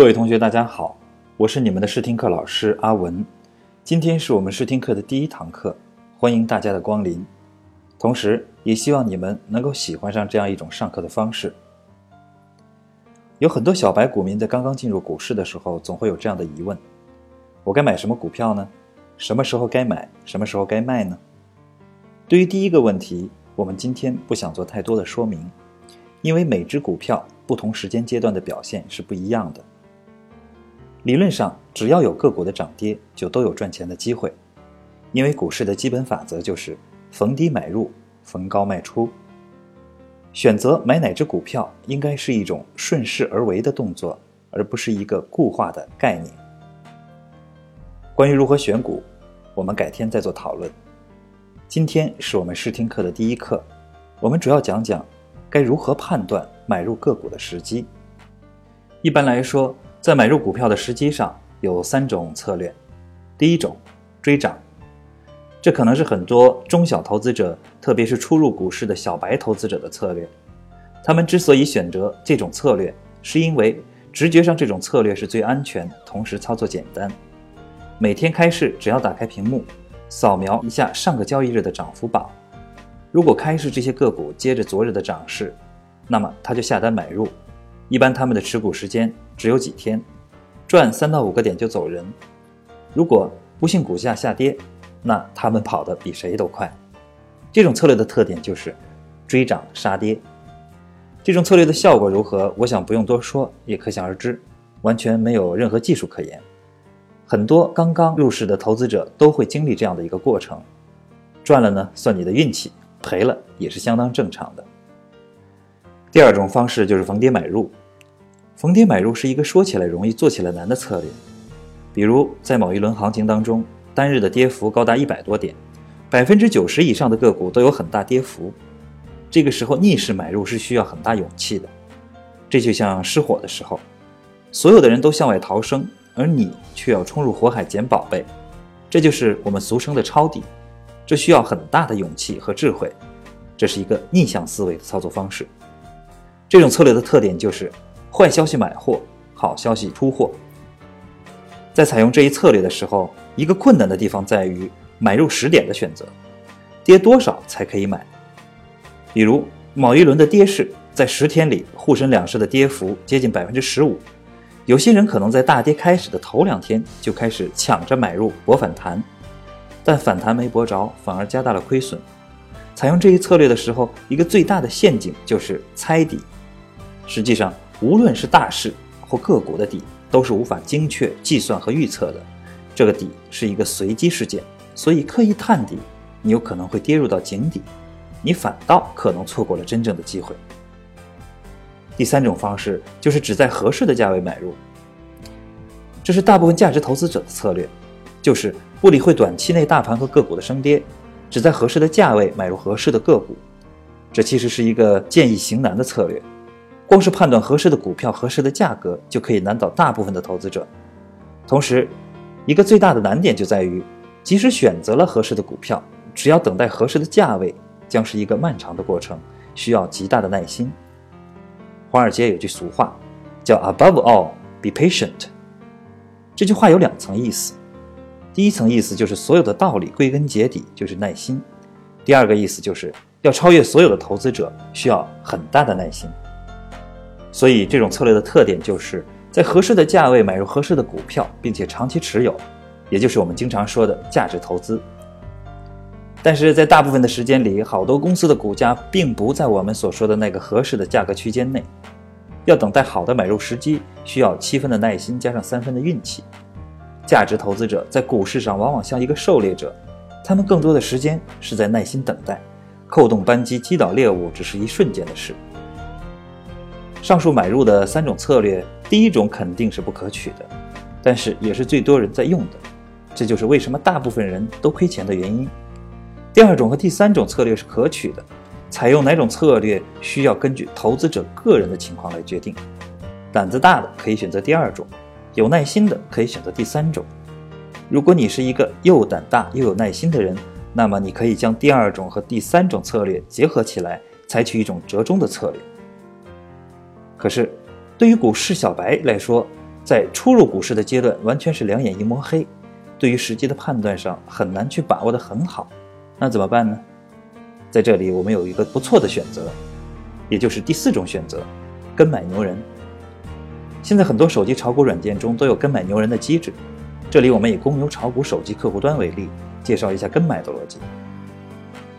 各位同学，大家好，我是你们的试听课老师阿文。今天是我们试听课的第一堂课，欢迎大家的光临。同时，也希望你们能够喜欢上这样一种上课的方式。有很多小白股民在刚刚进入股市的时候，总会有这样的疑问：我该买什么股票呢？什么时候该买，什么时候该卖呢？对于第一个问题，我们今天不想做太多的说明，因为每只股票不同时间阶段的表现是不一样的。理论上，只要有个股的涨跌，就都有赚钱的机会，因为股市的基本法则就是逢低买入，逢高卖出。选择买哪只股票，应该是一种顺势而为的动作，而不是一个固化的概念。关于如何选股，我们改天再做讨论。今天是我们试听课的第一课，我们主要讲讲该如何判断买入个股的时机。一般来说，在买入股票的时机上有三种策略。第一种，追涨，这可能是很多中小投资者，特别是初入股市的小白投资者的策略。他们之所以选择这种策略，是因为直觉上这种策略是最安全，同时操作简单。每天开市，只要打开屏幕。扫描一下上个交易日的涨幅榜，如果开市这些个股接着昨日的涨势，那么他就下单买入。一般他们的持股时间只有几天，赚三到五个点就走人。如果不幸股价下跌，那他们跑得比谁都快。这种策略的特点就是追涨杀跌。这种策略的效果如何？我想不用多说，也可想而知，完全没有任何技术可言。很多刚刚入市的投资者都会经历这样的一个过程，赚了呢算你的运气，赔了也是相当正常的。第二种方式就是逢跌买入，逢跌买入是一个说起来容易做起来难的策略。比如在某一轮行情当中，单日的跌幅高达一百多点，百分之九十以上的个股都有很大跌幅，这个时候逆势买入是需要很大勇气的。这就像失火的时候，所有的人都向外逃生。而你却要冲入火海捡宝贝，这就是我们俗称的抄底，这需要很大的勇气和智慧，这是一个逆向思维的操作方式。这种策略的特点就是坏消息买货，好消息出货。在采用这一策略的时候，一个困难的地方在于买入时点的选择，跌多少才可以买？比如某一轮的跌势，在十天里沪深两市的跌幅接近百分之十五。有些人可能在大跌开始的头两天就开始抢着买入博反弹，但反弹没博着，反而加大了亏损。采用这一策略的时候，一个最大的陷阱就是猜底。实际上，无论是大势或个股的底，都是无法精确计算和预测的。这个底是一个随机事件，所以刻意探底，你有可能会跌入到井底，你反倒可能错过了真正的机会。第三种方式就是只在合适的价位买入，这是大部分价值投资者的策略，就是不理会短期内大盘和个股的升跌，只在合适的价位买入合适的个股。这其实是一个见异行难的策略，光是判断合适的股票、合适的价格就可以难倒大部分的投资者。同时，一个最大的难点就在于，即使选择了合适的股票，只要等待合适的价位，将是一个漫长的过程，需要极大的耐心。华尔街有句俗话，叫 “Above all, be patient”。这句话有两层意思，第一层意思就是所有的道理归根结底就是耐心；第二个意思就是要超越所有的投资者需要很大的耐心。所以这种策略的特点就是在合适的价位买入合适的股票，并且长期持有，也就是我们经常说的价值投资。但是在大部分的时间里，好多公司的股价并不在我们所说的那个合适的价格区间内。要等待好的买入时机，需要七分的耐心加上三分的运气。价值投资者在股市上往往像一个狩猎者，他们更多的时间是在耐心等待，扣动扳机击倒猎物只是一瞬间的事。上述买入的三种策略，第一种肯定是不可取的，但是也是最多人在用的，这就是为什么大部分人都亏钱的原因。第二种和第三种策略是可取的，采用哪种策略需要根据投资者个人的情况来决定。胆子大的可以选择第二种，有耐心的可以选择第三种。如果你是一个又胆大又有耐心的人，那么你可以将第二种和第三种策略结合起来，采取一种折中的策略。可是，对于股市小白来说，在初入股市的阶段，完全是两眼一抹黑，对于时机的判断上很难去把握的很好。那怎么办呢？在这里，我们有一个不错的选择，也就是第四种选择——跟买牛人。现在很多手机炒股软件中都有跟买牛人的机制。这里我们以公牛炒股手机客户端为例，介绍一下跟买的逻辑。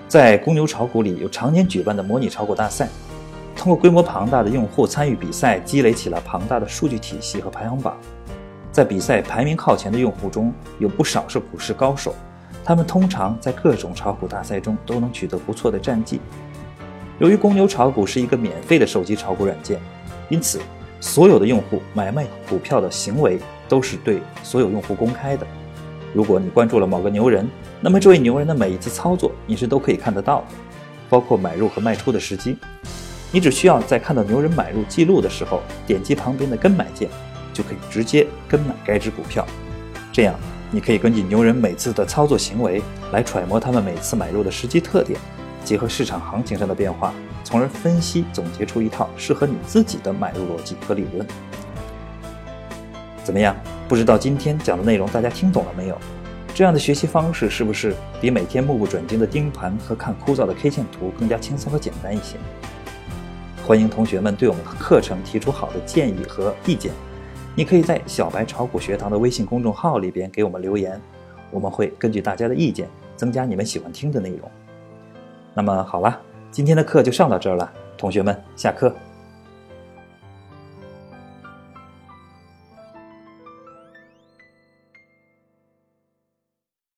在公牛炒股里，有常年举办的模拟炒股大赛，通过规模庞大的用户参与比赛，积累起了庞大的数据体系和排行榜。在比赛排名靠前的用户中，有不少是股市高手，他们通常在各种炒股大赛中都能取得不错的战绩。由于公牛炒股是一个免费的手机炒股软件，因此。所有的用户买卖股票的行为都是对所有用户公开的。如果你关注了某个牛人，那么这位牛人的每一次操作你是都可以看得到的，包括买入和卖出的时机。你只需要在看到牛人买入记录的时候，点击旁边的跟买键，就可以直接跟买该只股票。这样，你可以根据牛人每次的操作行为来揣摩他们每次买入的时机特点，结合市场行情上的变化。从而分析总结出一套适合你自己的买入逻辑和理论。怎么样？不知道今天讲的内容大家听懂了没有？这样的学习方式是不是比每天目不转睛的盯盘和看枯燥的 K 线图更加轻松和简单一些？欢迎同学们对我们的课程提出好的建议和意见。你可以在小白炒股学堂的微信公众号里边给我们留言，我们会根据大家的意见增加你们喜欢听的内容。那么好了。今天的课就上到这儿了，同学们，下课。